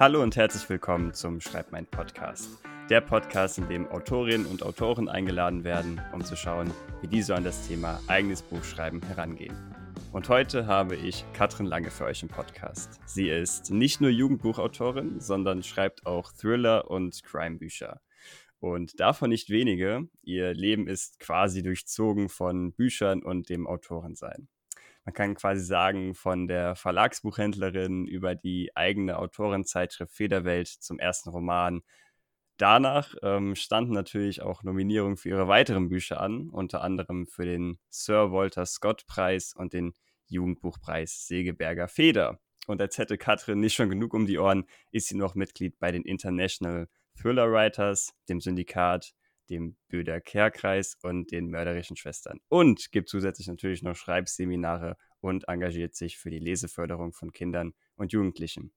Hallo und herzlich willkommen zum Schreib mein Podcast. Der Podcast, in dem Autorinnen und Autoren eingeladen werden, um zu schauen, wie diese an das Thema eigenes Buchschreiben herangehen. Und heute habe ich Katrin Lange für euch im Podcast. Sie ist nicht nur Jugendbuchautorin, sondern schreibt auch Thriller und Crime-Bücher. Und davon nicht wenige. Ihr Leben ist quasi durchzogen von Büchern und dem Autorensein. Man kann quasi sagen, von der Verlagsbuchhändlerin über die eigene Autorenzeitschrift Federwelt zum ersten Roman. Danach ähm, standen natürlich auch Nominierungen für ihre weiteren Bücher an, unter anderem für den Sir Walter Scott Preis und den Jugendbuchpreis Segeberger Feder. Und als hätte Katrin nicht schon genug um die Ohren, ist sie noch Mitglied bei den International Thriller Writers, dem Syndikat, dem Böder Kehrkreis und den mörderischen Schwestern. Und gibt zusätzlich natürlich noch Schreibseminare und engagiert sich für die Leseförderung von Kindern und Jugendlichen.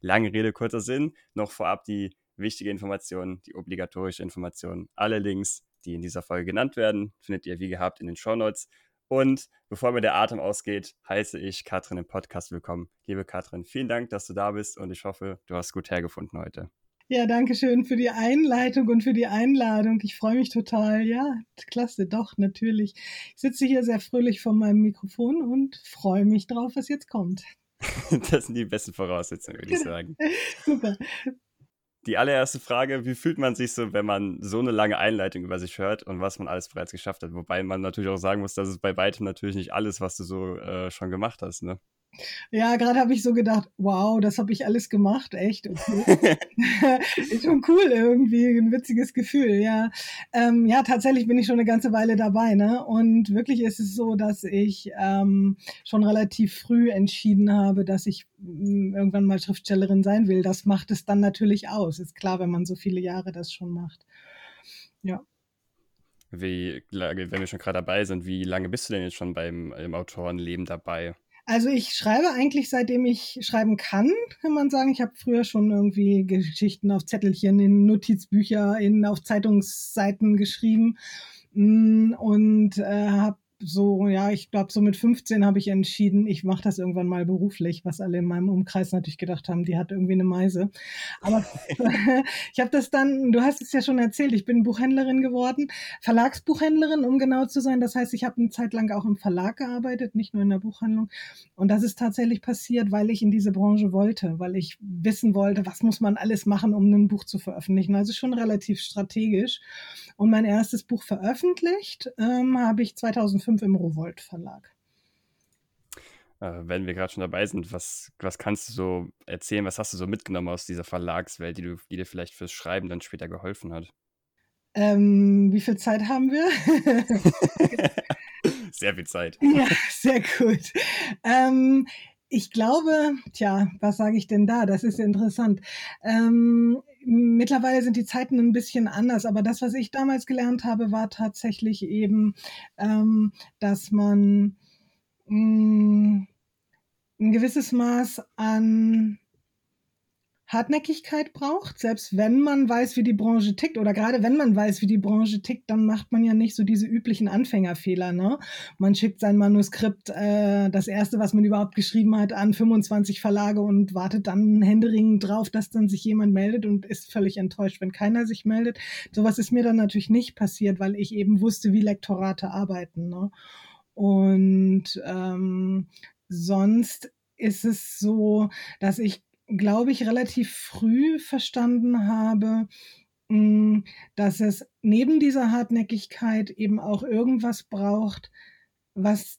Lange Rede, kurzer Sinn. Noch vorab die wichtige Information, die obligatorische Information. Alle Links, die in dieser Folge genannt werden, findet ihr wie gehabt in den Shownotes. Und bevor mir der Atem ausgeht, heiße ich Katrin im Podcast willkommen. Liebe Katrin, vielen Dank, dass du da bist und ich hoffe, du hast gut hergefunden heute. Ja, danke schön für die Einleitung und für die Einladung. Ich freue mich total. Ja, klasse, doch, natürlich. Ich sitze hier sehr fröhlich vor meinem Mikrofon und freue mich drauf, was jetzt kommt. das sind die besten Voraussetzungen, würde ich sagen. Super. Die allererste Frage, wie fühlt man sich so, wenn man so eine lange Einleitung über sich hört und was man alles bereits geschafft hat? Wobei man natürlich auch sagen muss, dass es bei weitem natürlich nicht alles, was du so äh, schon gemacht hast, ne? Ja, gerade habe ich so gedacht, wow, das habe ich alles gemacht, echt. Okay. ist schon cool irgendwie, ein witziges Gefühl, ja. Ähm, ja, tatsächlich bin ich schon eine ganze Weile dabei, ne? Und wirklich ist es so, dass ich ähm, schon relativ früh entschieden habe, dass ich mh, irgendwann mal Schriftstellerin sein will. Das macht es dann natürlich aus. Ist klar, wenn man so viele Jahre das schon macht. Ja. Wie lange, wenn wir schon gerade dabei sind, wie lange bist du denn jetzt schon beim Autorenleben dabei? Also ich schreibe eigentlich seitdem ich schreiben kann, kann man sagen. Ich habe früher schon irgendwie Geschichten auf Zettelchen, in Notizbücher, in auf Zeitungsseiten geschrieben mm, und äh, habe so, ja, ich glaube, so mit 15 habe ich entschieden, ich mache das irgendwann mal beruflich, was alle in meinem Umkreis natürlich gedacht haben, die hat irgendwie eine Meise. Aber ich habe das dann, du hast es ja schon erzählt, ich bin Buchhändlerin geworden, Verlagsbuchhändlerin, um genau zu sein. Das heißt, ich habe eine Zeit lang auch im Verlag gearbeitet, nicht nur in der Buchhandlung. Und das ist tatsächlich passiert, weil ich in diese Branche wollte, weil ich wissen wollte, was muss man alles machen, um ein Buch zu veröffentlichen. Also schon relativ strategisch. Und mein erstes Buch veröffentlicht ähm, habe ich 2005 5 im Rowold Verlag. Äh, wenn wir gerade schon dabei sind, was, was kannst du so erzählen, was hast du so mitgenommen aus dieser Verlagswelt, die, du, die dir vielleicht fürs Schreiben dann später geholfen hat? Ähm, wie viel Zeit haben wir? sehr viel Zeit. Ja, sehr gut. Ähm, ich glaube, tja, was sage ich denn da? Das ist interessant. Ähm, mittlerweile sind die Zeiten ein bisschen anders, aber das, was ich damals gelernt habe, war tatsächlich eben, ähm, dass man mh, mm, ein gewisses Maß an Hartnäckigkeit braucht, selbst wenn man weiß, wie die Branche tickt oder gerade wenn man weiß, wie die Branche tickt, dann macht man ja nicht so diese üblichen Anfängerfehler. Ne? Man schickt sein Manuskript, äh, das erste, was man überhaupt geschrieben hat, an 25 Verlage und wartet dann händeringend drauf, dass dann sich jemand meldet und ist völlig enttäuscht, wenn keiner sich meldet. Sowas ist mir dann natürlich nicht passiert, weil ich eben wusste, wie Lektorate arbeiten. Ne? Und ähm, sonst ist es so, dass ich glaube ich, relativ früh verstanden habe, hm, dass es neben dieser Hartnäckigkeit eben auch irgendwas braucht, was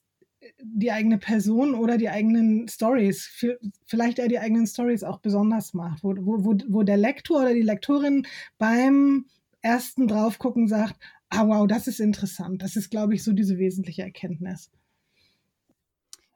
die eigene Person oder die eigenen Stories, vielleicht eher die eigenen Stories auch besonders macht, wo, wo, wo der Lektor oder die Lektorin beim ersten Draufgucken sagt, ah wow, das ist interessant. Das ist, glaube ich, so diese wesentliche Erkenntnis.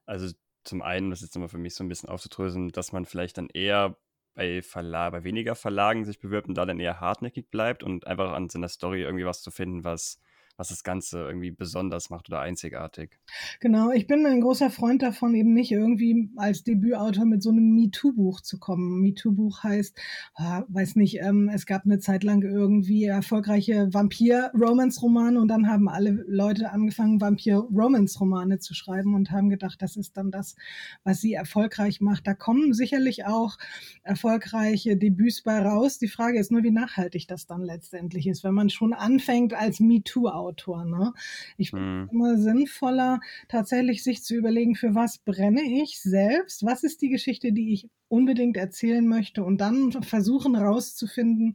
Also zum einen, das ist immer für mich so ein bisschen aufzudröseln, dass man vielleicht dann eher bei, Verla bei weniger Verlagen sich bewirbt und da dann eher hartnäckig bleibt und einfach an seiner Story irgendwie was zu finden, was, was das Ganze irgendwie besonders macht oder einzigartig. Genau, ich bin ein großer Freund davon, eben nicht irgendwie als Debütautor mit so einem MeToo-Buch zu kommen. MeToo-Buch heißt, ah, weiß nicht, ähm, es gab eine Zeit lang irgendwie erfolgreiche Vampir-Romance-Romane und dann haben alle Leute angefangen, Vampir-Romance-Romane zu schreiben und haben gedacht, das ist dann das, was sie erfolgreich macht. Da kommen sicherlich auch erfolgreiche Debüts bei raus. Die Frage ist nur, wie nachhaltig das dann letztendlich ist, wenn man schon anfängt als MeToo-Autor Autor. Ne? Ich finde mhm. es immer sinnvoller, tatsächlich sich zu überlegen, für was brenne ich selbst, was ist die Geschichte, die ich unbedingt erzählen möchte und dann versuchen rauszufinden,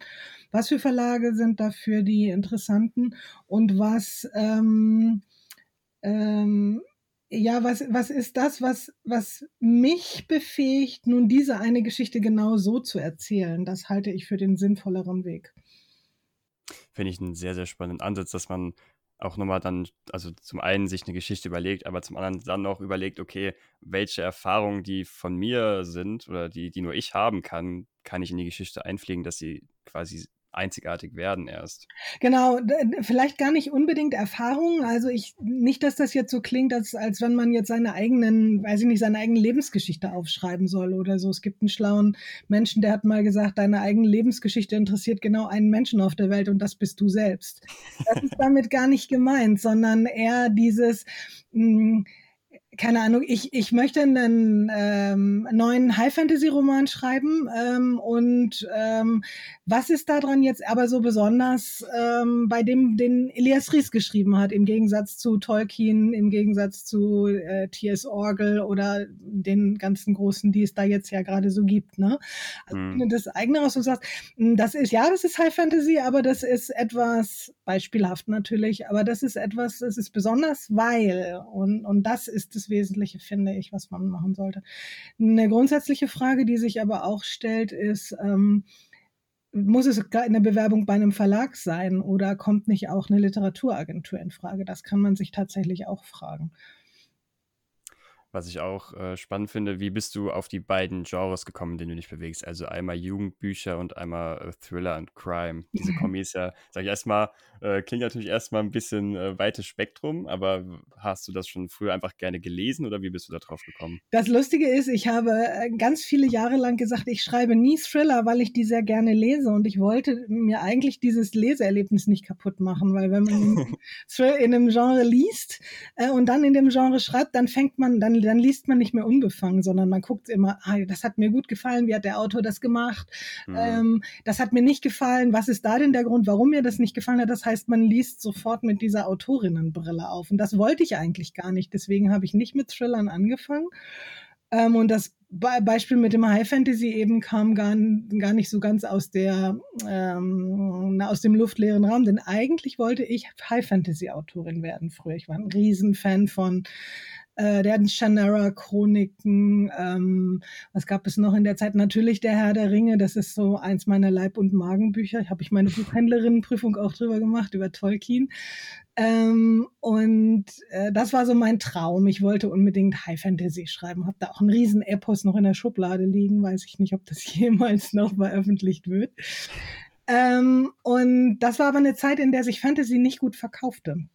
was für Verlage sind dafür die interessanten und was ähm, ähm, ja, was, was ist das, was, was mich befähigt, nun diese eine Geschichte genau so zu erzählen? Das halte ich für den sinnvolleren Weg finde ich einen sehr, sehr spannenden Ansatz, dass man auch nochmal dann, also zum einen sich eine Geschichte überlegt, aber zum anderen dann auch überlegt, okay, welche Erfahrungen, die von mir sind oder die, die nur ich haben kann, kann ich in die Geschichte einpflegen, dass sie quasi einzigartig werden erst. Genau, vielleicht gar nicht unbedingt Erfahrungen. Also ich nicht, dass das jetzt so klingt, als, als wenn man jetzt seine eigenen, weiß ich nicht, seine eigene Lebensgeschichte aufschreiben soll oder so. Es gibt einen schlauen Menschen, der hat mal gesagt, deine eigene Lebensgeschichte interessiert genau einen Menschen auf der Welt und das bist du selbst. Das ist damit gar nicht gemeint, sondern eher dieses mh, hm, keine Ahnung, ich, ich möchte einen ähm, neuen High-Fantasy-Roman schreiben ähm, und ähm, was ist daran jetzt aber so besonders ähm, bei dem, den Elias Ries geschrieben hat, im Gegensatz zu Tolkien, im Gegensatz zu äh, T.S. Orgel oder den ganzen großen, die es da jetzt ja gerade so gibt, ne? Also mhm. das eigene raus und sagst, hm, das ist, ja, das ist High-Fantasy, aber das ist etwas, beispielhaft natürlich, aber das ist etwas, das ist besonders, weil, und, und das ist das das Wesentliche, finde ich, was man machen sollte. Eine grundsätzliche Frage, die sich aber auch stellt, ist, ähm, muss es eine Bewerbung bei einem Verlag sein oder kommt nicht auch eine Literaturagentur in Frage? Das kann man sich tatsächlich auch fragen. Was ich auch äh, spannend finde, wie bist du auf die beiden Genres gekommen, in denen du dich bewegst? Also einmal Jugendbücher und einmal äh, Thriller und Crime. Diese Kombi ist ja, sag ich erstmal, äh, klingt natürlich erstmal ein bisschen äh, weites Spektrum, aber hast du das schon früher einfach gerne gelesen oder wie bist du da drauf gekommen? Das Lustige ist, ich habe äh, ganz viele Jahre lang gesagt, ich schreibe nie Thriller, weil ich die sehr gerne lese und ich wollte mir eigentlich dieses Leseerlebnis nicht kaputt machen, weil wenn man in einem Genre liest äh, und dann in dem Genre schreibt, dann fängt man, dann dann liest man nicht mehr unbefangen, sondern man guckt immer, ah, das hat mir gut gefallen, wie hat der Autor das gemacht, mhm. ähm, das hat mir nicht gefallen, was ist da denn der Grund, warum mir das nicht gefallen hat? Das heißt, man liest sofort mit dieser Autorinnenbrille auf und das wollte ich eigentlich gar nicht, deswegen habe ich nicht mit Thrillern angefangen. Ähm, und das Be Beispiel mit dem High Fantasy eben kam gar, gar nicht so ganz aus der ähm, aus dem luftleeren Raum, denn eigentlich wollte ich High Fantasy Autorin werden früher. Ich war ein Riesenfan von äh, der Shannara-Chroniken. Ähm, was gab es noch in der Zeit? Natürlich der Herr der Ringe. Das ist so eins meiner Leib- und Magenbücher. Habe ich meine Buchhändlerinnenprüfung auch drüber gemacht, über Tolkien. Ähm, und äh, das war so mein Traum. Ich wollte unbedingt High Fantasy schreiben. Habe da auch einen riesen Epos noch in der Schublade liegen. Weiß ich nicht, ob das jemals noch veröffentlicht wird. Ähm, und das war aber eine Zeit, in der sich Fantasy nicht gut verkaufte.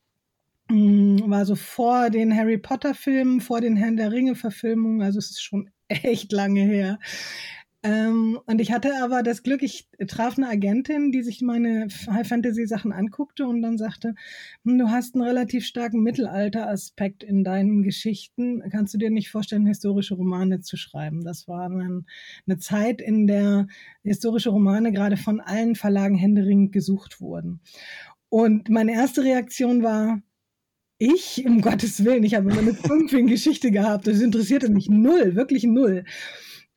Mm, war so vor den Harry Potter Filmen, vor den Herrn der Ringe Verfilmungen, also es ist schon echt lange her. Ähm, und ich hatte aber das Glück, ich traf eine Agentin, die sich meine High Fantasy Sachen anguckte und dann sagte, hm, du hast einen relativ starken Mittelalter-Aspekt in deinen Geschichten. Kannst du dir nicht vorstellen, historische Romane zu schreiben? Das war dann eine Zeit, in der historische Romane gerade von allen Verlagen händeringend gesucht wurden. Und meine erste Reaktion war, ich, um Gottes Willen, ich habe immer eine 5 in Geschichte gehabt. Das interessierte mich null, wirklich null.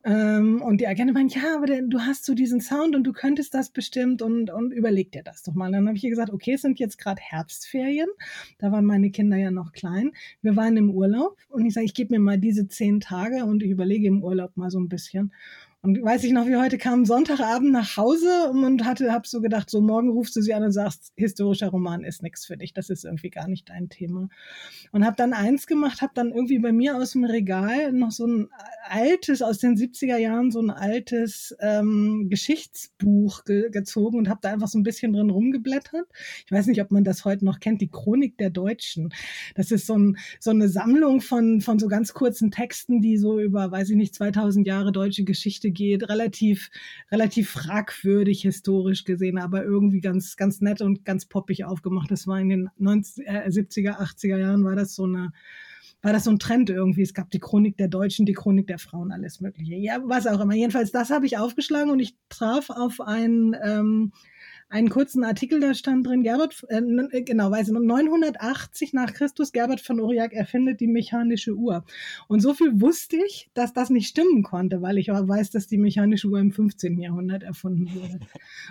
Ähm, und die Agentin meinte, ja, aber du hast so diesen Sound und du könntest das bestimmt und, und überleg dir das doch mal. Dann habe ich ihr gesagt, okay, es sind jetzt gerade Herbstferien. Da waren meine Kinder ja noch klein. Wir waren im Urlaub und ich sage, ich gebe mir mal diese zehn Tage und ich überlege im Urlaub mal so ein bisschen. Und weiß ich noch, wie heute kam Sonntagabend nach Hause und hatte, hab so gedacht, so morgen rufst du sie an und sagst, historischer Roman ist nichts für dich, das ist irgendwie gar nicht dein Thema. Und habe dann eins gemacht, habe dann irgendwie bei mir aus dem Regal noch so ein altes, aus den 70er Jahren, so ein altes ähm, Geschichtsbuch ge gezogen und habe da einfach so ein bisschen drin rumgeblättert. Ich weiß nicht, ob man das heute noch kennt, die Chronik der Deutschen. Das ist so, ein, so eine Sammlung von, von so ganz kurzen Texten, die so über, weiß ich nicht, 2000 Jahre deutsche Geschichte geht, relativ, relativ fragwürdig historisch gesehen, aber irgendwie ganz, ganz nett und ganz poppig aufgemacht. Das war in den 90, äh, 70er, 80er Jahren war das so eine, war das so ein Trend irgendwie. Es gab die Chronik der Deutschen, die Chronik der Frauen, alles Mögliche. Ja, was auch immer. Jedenfalls, das habe ich aufgeschlagen und ich traf auf ein ähm, einen kurzen Artikel, da stand drin, Gerbert, äh, äh genau, weiß ich, 980 nach Christus, Gerbert von Aurillac erfindet die mechanische Uhr. Und so viel wusste ich, dass das nicht stimmen konnte, weil ich aber weiß, dass die mechanische Uhr im 15. Jahrhundert erfunden wurde.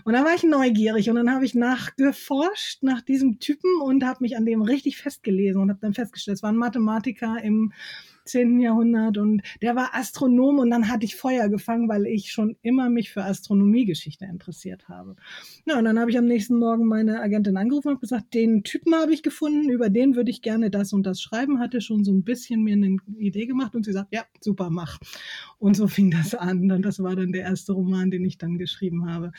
Und dann war ich neugierig und dann habe ich nachgeforscht nach diesem Typen und habe mich an dem richtig festgelesen und habe dann festgestellt, es war ein Mathematiker im 10. Jahrhundert und der war Astronom und dann hatte ich Feuer gefangen, weil ich schon immer mich für Astronomiegeschichte interessiert habe. Ja, und dann habe ich am nächsten Morgen meine Agentin angerufen und gesagt, den Typen habe ich gefunden, über den würde ich gerne das und das schreiben, hatte schon so ein bisschen mir eine Idee gemacht und sie sagt, ja, super, mach. Und so fing das an. Das war dann der erste Roman, den ich dann geschrieben habe.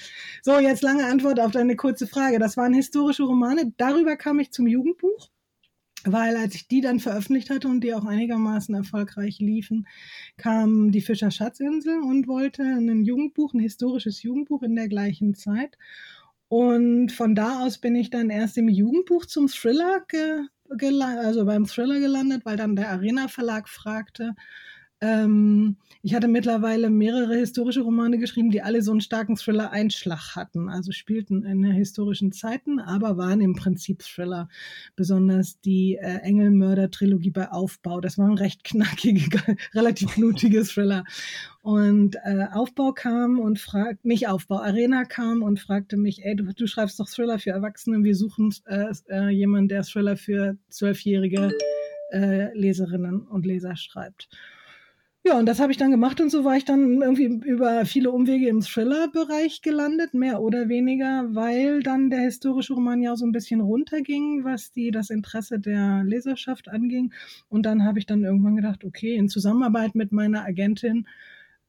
So, jetzt lange Antwort auf deine kurze Frage. Das waren historische Romane. Darüber kam ich zum Jugendbuch weil als ich die dann veröffentlicht hatte und die auch einigermaßen erfolgreich liefen, kam die Fischer Schatzinsel und wollte ein Jugendbuch, ein historisches Jugendbuch in der gleichen Zeit. Und von da aus bin ich dann erst im Jugendbuch zum Thriller, ge, also beim Thriller gelandet, weil dann der Arena Verlag fragte, ähm, ich hatte mittlerweile mehrere historische Romane geschrieben, die alle so einen starken Thriller-Einschlag hatten. Also spielten in historischen Zeiten, aber waren im Prinzip Thriller. Besonders die äh, Engelmörder-Trilogie bei Aufbau. Das war ein recht knackige, relativ blutiges Thriller. Und äh, Aufbau kam und fragt, nicht Aufbau, Arena kam und fragte mich, ey, du, du schreibst doch Thriller für Erwachsene, wir suchen äh, äh, jemanden, der Thriller für zwölfjährige äh, Leserinnen und Leser schreibt. Ja, und das habe ich dann gemacht und so war ich dann irgendwie über viele Umwege im Thriller-Bereich gelandet, mehr oder weniger, weil dann der historische Roman ja so ein bisschen runterging, was die, das Interesse der Leserschaft anging. Und dann habe ich dann irgendwann gedacht, okay, in Zusammenarbeit mit meiner Agentin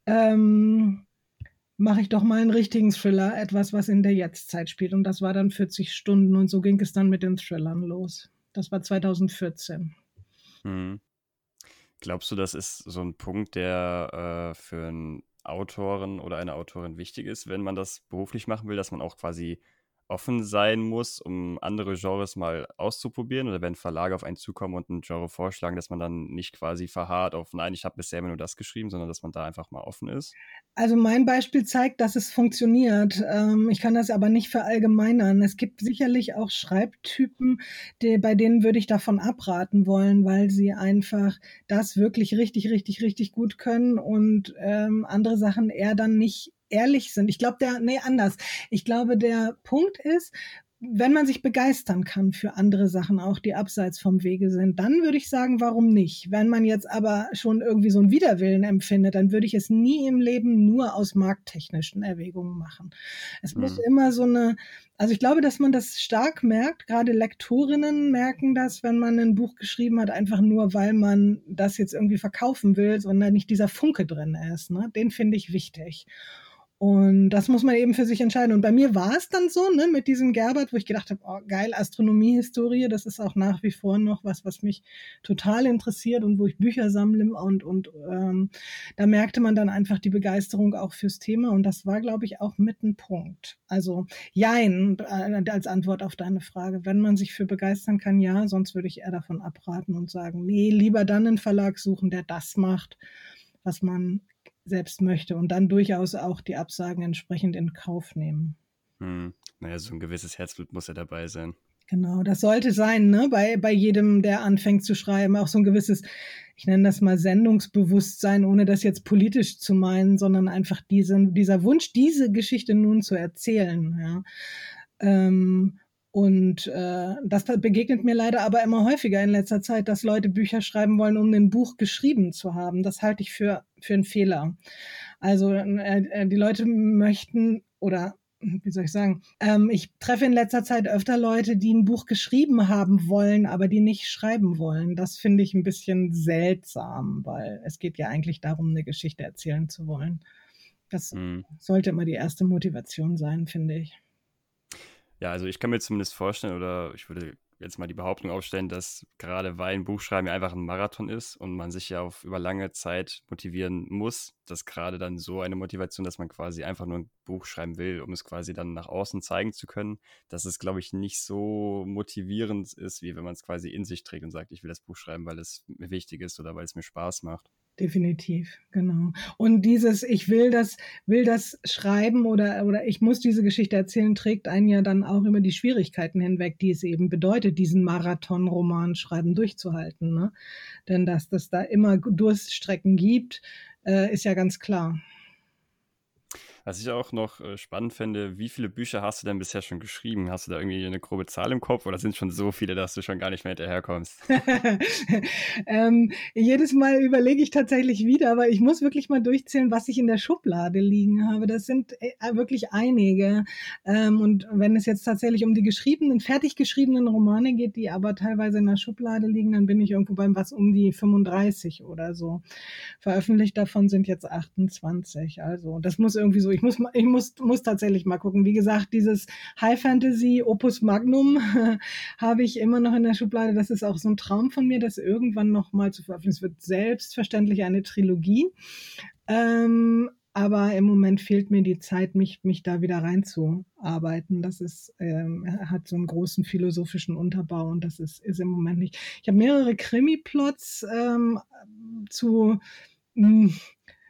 ähm, mache ich doch mal einen richtigen Thriller, etwas, was in der Jetztzeit spielt. Und das war dann 40 Stunden und so ging es dann mit den Thrillern los. Das war 2014. Hm. Glaubst du, das ist so ein Punkt, der äh, für einen Autoren oder eine Autorin wichtig ist, wenn man das beruflich machen will, dass man auch quasi offen sein muss, um andere Genres mal auszuprobieren? Oder wenn Verlage auf einen zukommen und ein Genre vorschlagen, dass man dann nicht quasi verharrt auf, nein, ich habe bisher immer nur das geschrieben, sondern dass man da einfach mal offen ist? Also mein Beispiel zeigt, dass es funktioniert. Ähm, ich kann das aber nicht verallgemeinern. Es gibt sicherlich auch Schreibtypen, die, bei denen würde ich davon abraten wollen, weil sie einfach das wirklich richtig, richtig, richtig gut können und ähm, andere Sachen eher dann nicht ehrlich sind. Ich glaube, der, nee, anders. Ich glaube, der Punkt ist, wenn man sich begeistern kann für andere Sachen auch, die abseits vom Wege sind, dann würde ich sagen, warum nicht? Wenn man jetzt aber schon irgendwie so einen Widerwillen empfindet, dann würde ich es nie im Leben nur aus markttechnischen Erwägungen machen. Es mhm. muss immer so eine, also ich glaube, dass man das stark merkt, gerade Lektorinnen merken das, wenn man ein Buch geschrieben hat, einfach nur, weil man das jetzt irgendwie verkaufen will, sondern nicht dieser Funke drin ist. Ne? Den finde ich wichtig. Und das muss man eben für sich entscheiden. Und bei mir war es dann so, ne, mit diesem Gerbert, wo ich gedacht habe, oh, geil, Astronomiehistorie, das ist auch nach wie vor noch was, was mich total interessiert und wo ich Bücher sammle und, und ähm, da merkte man dann einfach die Begeisterung auch fürs Thema. Und das war, glaube ich, auch mit ein Punkt. Also jein, äh, als Antwort auf deine Frage. Wenn man sich für begeistern kann, ja, sonst würde ich eher davon abraten und sagen, nee, lieber dann einen Verlag suchen, der das macht, was man selbst möchte und dann durchaus auch die Absagen entsprechend in Kauf nehmen. Hm. Naja, so ein gewisses Herzblut muss ja dabei sein. Genau, das sollte sein, ne? Bei, bei jedem, der anfängt zu schreiben, auch so ein gewisses, ich nenne das mal Sendungsbewusstsein, ohne das jetzt politisch zu meinen, sondern einfach diesen, dieser Wunsch, diese Geschichte nun zu erzählen, ja. Ähm, und äh, das begegnet mir leider aber immer häufiger in letzter Zeit, dass Leute Bücher schreiben wollen, um ein Buch geschrieben zu haben. Das halte ich für, für einen Fehler. Also äh, äh, die Leute möchten oder wie soll ich sagen, ähm, ich treffe in letzter Zeit öfter Leute, die ein Buch geschrieben haben wollen, aber die nicht schreiben wollen. Das finde ich ein bisschen seltsam, weil es geht ja eigentlich darum, eine Geschichte erzählen zu wollen. Das mhm. sollte immer die erste Motivation sein, finde ich. Ja, also ich kann mir zumindest vorstellen, oder ich würde jetzt mal die Behauptung aufstellen, dass gerade weil ein Buchschreiben ja einfach ein Marathon ist und man sich ja auf über lange Zeit motivieren muss, dass gerade dann so eine Motivation, dass man quasi einfach nur ein Buch schreiben will, um es quasi dann nach außen zeigen zu können, dass es, glaube ich, nicht so motivierend ist, wie wenn man es quasi in sich trägt und sagt, ich will das Buch schreiben, weil es mir wichtig ist oder weil es mir Spaß macht. Definitiv, genau. Und dieses, ich will das, will das schreiben oder, oder ich muss diese Geschichte erzählen, trägt einen ja dann auch über die Schwierigkeiten hinweg, die es eben bedeutet, diesen Marathon-Roman schreiben durchzuhalten. Ne? Denn dass das da immer Durststrecken gibt, äh, ist ja ganz klar. Was ich auch noch äh, spannend finde, wie viele Bücher hast du denn bisher schon geschrieben? Hast du da irgendwie eine grobe Zahl im Kopf oder sind schon so viele, dass du schon gar nicht mehr hinterherkommst? ähm, jedes Mal überlege ich tatsächlich wieder, aber ich muss wirklich mal durchzählen, was ich in der Schublade liegen habe. Das sind äh, wirklich einige. Ähm, und wenn es jetzt tatsächlich um die geschriebenen, fertig geschriebenen Romane geht, die aber teilweise in der Schublade liegen, dann bin ich irgendwo beim was um die 35 oder so. Veröffentlicht davon sind jetzt 28. Also das muss irgendwie so ich muss, ich muss, muss tatsächlich mal gucken. Wie gesagt, dieses High Fantasy Opus Magnum habe ich immer noch in der Schublade. Das ist auch so ein Traum von mir, das irgendwann noch mal zu veröffentlichen. Es wird selbstverständlich eine Trilogie. Ähm, aber im Moment fehlt mir die Zeit, mich, mich da wieder reinzuarbeiten. Das ist, ähm, hat so einen großen philosophischen Unterbau und das ist, ist im Moment nicht. Ich habe mehrere Krimi-Plots ähm, zu hm,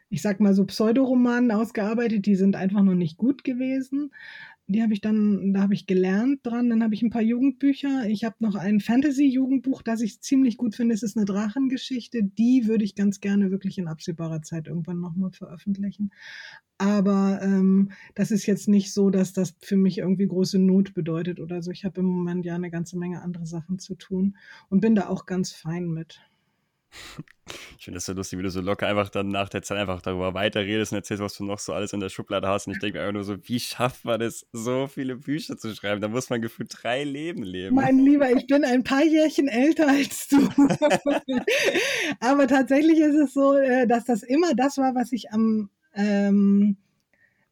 ich sag mal so Pseudoromanen ausgearbeitet, die sind einfach noch nicht gut gewesen. Die habe ich dann, da habe ich gelernt dran. Dann habe ich ein paar Jugendbücher. Ich habe noch ein Fantasy-Jugendbuch, das ich ziemlich gut finde. Es ist eine Drachengeschichte. Die würde ich ganz gerne wirklich in absehbarer Zeit irgendwann nochmal veröffentlichen. Aber ähm, das ist jetzt nicht so, dass das für mich irgendwie große Not bedeutet oder so. Ich habe im Moment ja eine ganze Menge andere Sachen zu tun und bin da auch ganz fein mit. Ich finde das so lustig, wie du so locker einfach dann nach der Zeit einfach darüber weiterredest und erzählst, was du noch so alles in der Schublade hast. Und ich denke mir einfach nur so, wie schafft man es, so viele Bücher zu schreiben? Da muss man gefühlt drei Leben leben. Mein Lieber, ich bin ein paar Jährchen älter als du. Aber tatsächlich ist es so, äh, dass das immer das war, was ich am ähm,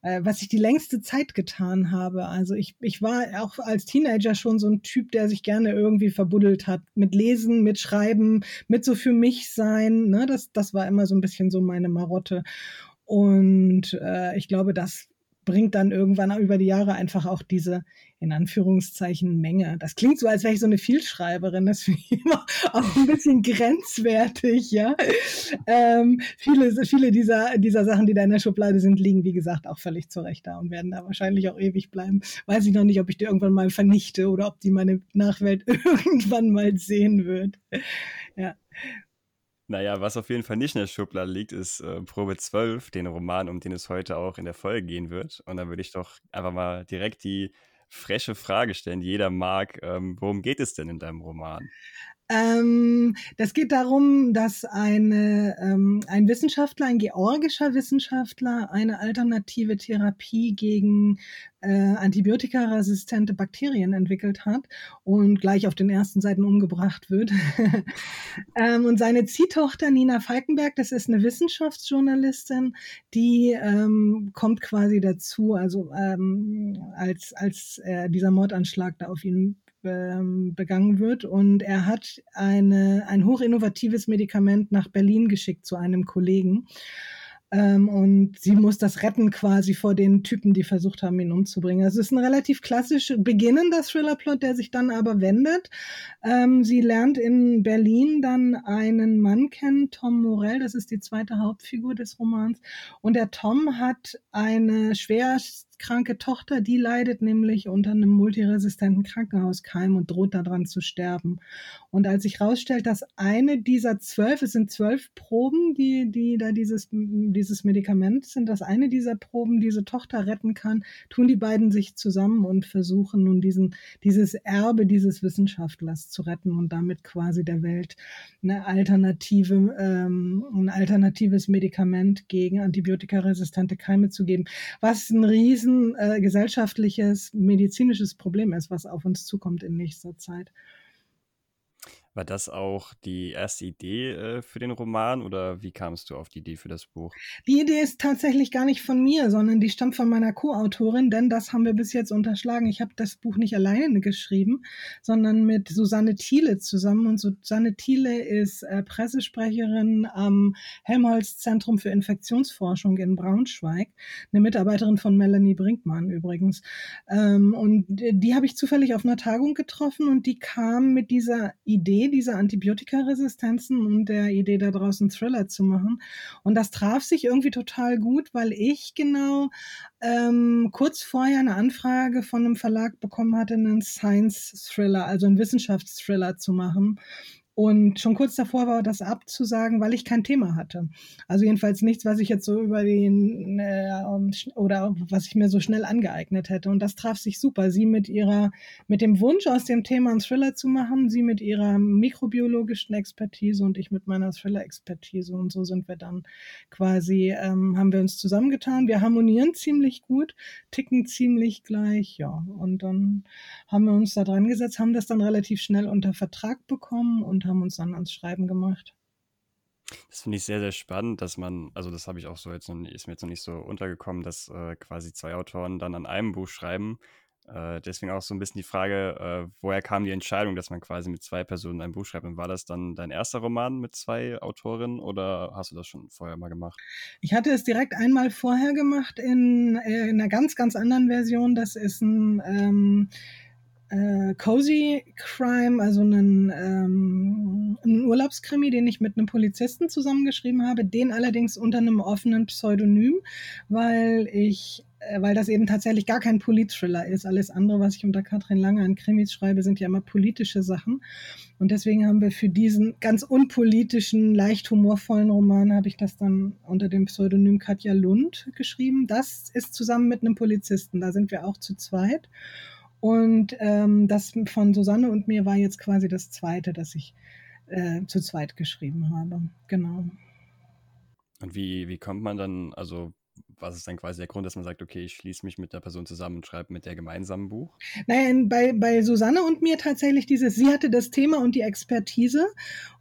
äh, was ich die längste Zeit getan habe. Also ich, ich war auch als Teenager schon so ein Typ, der sich gerne irgendwie verbuddelt hat. Mit Lesen, mit Schreiben, mit so für mich sein. Ne? Das, das war immer so ein bisschen so meine Marotte. Und äh, ich glaube, das bringt dann irgendwann über die Jahre einfach auch diese, in Anführungszeichen, Menge. Das klingt so, als wäre ich so eine Vielschreiberin. Das finde ich immer auch ein bisschen grenzwertig, ja. Ähm, viele, viele dieser, dieser Sachen, die da in der Schublade sind, liegen, wie gesagt, auch völlig zurecht da und werden da wahrscheinlich auch ewig bleiben. Weiß ich noch nicht, ob ich die irgendwann mal vernichte oder ob die meine Nachwelt irgendwann mal sehen wird. Ja. Naja, was auf jeden Fall nicht in der Schublade liegt, ist äh, Probe 12, den Roman, um den es heute auch in der Folge gehen wird. Und dann würde ich doch einfach mal direkt die freche Frage stellen, die jeder mag. Ähm, worum geht es denn in deinem Roman? Ähm, das geht darum, dass eine, ähm, ein Wissenschaftler, ein georgischer Wissenschaftler, eine alternative Therapie gegen äh, antibiotikaresistente Bakterien entwickelt hat und gleich auf den ersten Seiten umgebracht wird. ähm, und seine Ziehtochter Nina Falkenberg, das ist eine Wissenschaftsjournalistin, die ähm, kommt quasi dazu, also ähm, als, als äh, dieser Mordanschlag da auf ihn begangen wird. Und er hat eine, ein hochinnovatives Medikament nach Berlin geschickt zu einem Kollegen. Ähm, und sie muss das retten quasi vor den Typen, die versucht haben, ihn umzubringen. Also es ist ein relativ klassisch beginnender Thriller-Plot, der sich dann aber wendet. Ähm, sie lernt in Berlin dann einen Mann kennen, Tom Morell, das ist die zweite Hauptfigur des Romans. Und der Tom hat eine schwer kranke Tochter, die leidet nämlich unter einem multiresistenten Krankenhauskeim und droht daran zu sterben. Und als sich herausstellt, dass eine dieser zwölf, es sind zwölf Proben, die, die da dieses, dieses Medikament sind, dass eine dieser Proben diese Tochter retten kann, tun die beiden sich zusammen und versuchen nun diesen, dieses Erbe dieses Wissenschaftlers zu retten und damit quasi der Welt eine alternative, ähm, ein alternatives Medikament gegen antibiotikaresistente Keime zu geben, was ein riesen äh, gesellschaftliches, medizinisches Problem ist, was auf uns zukommt in nächster Zeit. War das auch die erste Idee äh, für den Roman oder wie kamst du auf die Idee für das Buch? Die Idee ist tatsächlich gar nicht von mir, sondern die stammt von meiner Co-Autorin, denn das haben wir bis jetzt unterschlagen. Ich habe das Buch nicht alleine geschrieben, sondern mit Susanne Thiele zusammen. Und Susanne Thiele ist äh, Pressesprecherin am Helmholtz-Zentrum für Infektionsforschung in Braunschweig, eine Mitarbeiterin von Melanie Brinkmann übrigens. Ähm, und die habe ich zufällig auf einer Tagung getroffen und die kam mit dieser Idee, Idee dieser Antibiotikaresistenzen und der Idee da draußen Thriller zu machen. Und das traf sich irgendwie total gut, weil ich genau ähm, kurz vorher eine Anfrage von einem Verlag bekommen hatte, einen Science-Thriller, also einen Wissenschaftsthriller zu machen. Und schon kurz davor war das abzusagen, weil ich kein Thema hatte. Also jedenfalls nichts, was ich jetzt so über den äh, oder was ich mir so schnell angeeignet hätte. Und das traf sich super. Sie mit ihrer, mit dem Wunsch aus dem Thema einen Thriller zu machen, sie mit ihrer mikrobiologischen Expertise und ich mit meiner Thriller-Expertise. Und so sind wir dann quasi, ähm, haben wir uns zusammengetan. Wir harmonieren ziemlich gut, ticken ziemlich gleich, ja. Und dann haben wir uns da dran gesetzt, haben das dann relativ schnell unter Vertrag bekommen und haben uns dann ans Schreiben gemacht. Das finde ich sehr, sehr spannend, dass man, also das habe ich auch so jetzt noch, ist mir jetzt noch nicht so untergekommen, dass äh, quasi zwei Autoren dann an einem Buch schreiben. Äh, deswegen auch so ein bisschen die Frage, äh, woher kam die Entscheidung, dass man quasi mit zwei Personen ein Buch schreibt? Und war das dann dein erster Roman mit zwei Autorinnen oder hast du das schon vorher mal gemacht? Ich hatte es direkt einmal vorher gemacht in, äh, in einer ganz, ganz anderen Version. Das ist ein ähm, äh, Cozy Crime, also einen, ähm, einen Urlaubskrimi, den ich mit einem Polizisten zusammengeschrieben habe, den allerdings unter einem offenen Pseudonym, weil ich äh, weil das eben tatsächlich gar kein Polit-Thriller ist. Alles andere, was ich unter Katrin Lange an Krimis schreibe, sind ja immer politische Sachen. Und deswegen haben wir für diesen ganz unpolitischen, leicht humorvollen Roman, habe ich das dann unter dem Pseudonym Katja Lund geschrieben. Das ist zusammen mit einem Polizisten. Da sind wir auch zu zweit. Und ähm, das von Susanne und mir war jetzt quasi das zweite, das ich äh, zu zweit geschrieben habe. Genau. Und wie, wie kommt man dann, also was ist dann quasi der Grund, dass man sagt, okay, ich schließe mich mit der Person zusammen und schreibe mit der gemeinsam ein Buch? Naja, bei, bei Susanne und mir tatsächlich dieses, sie hatte das Thema und die Expertise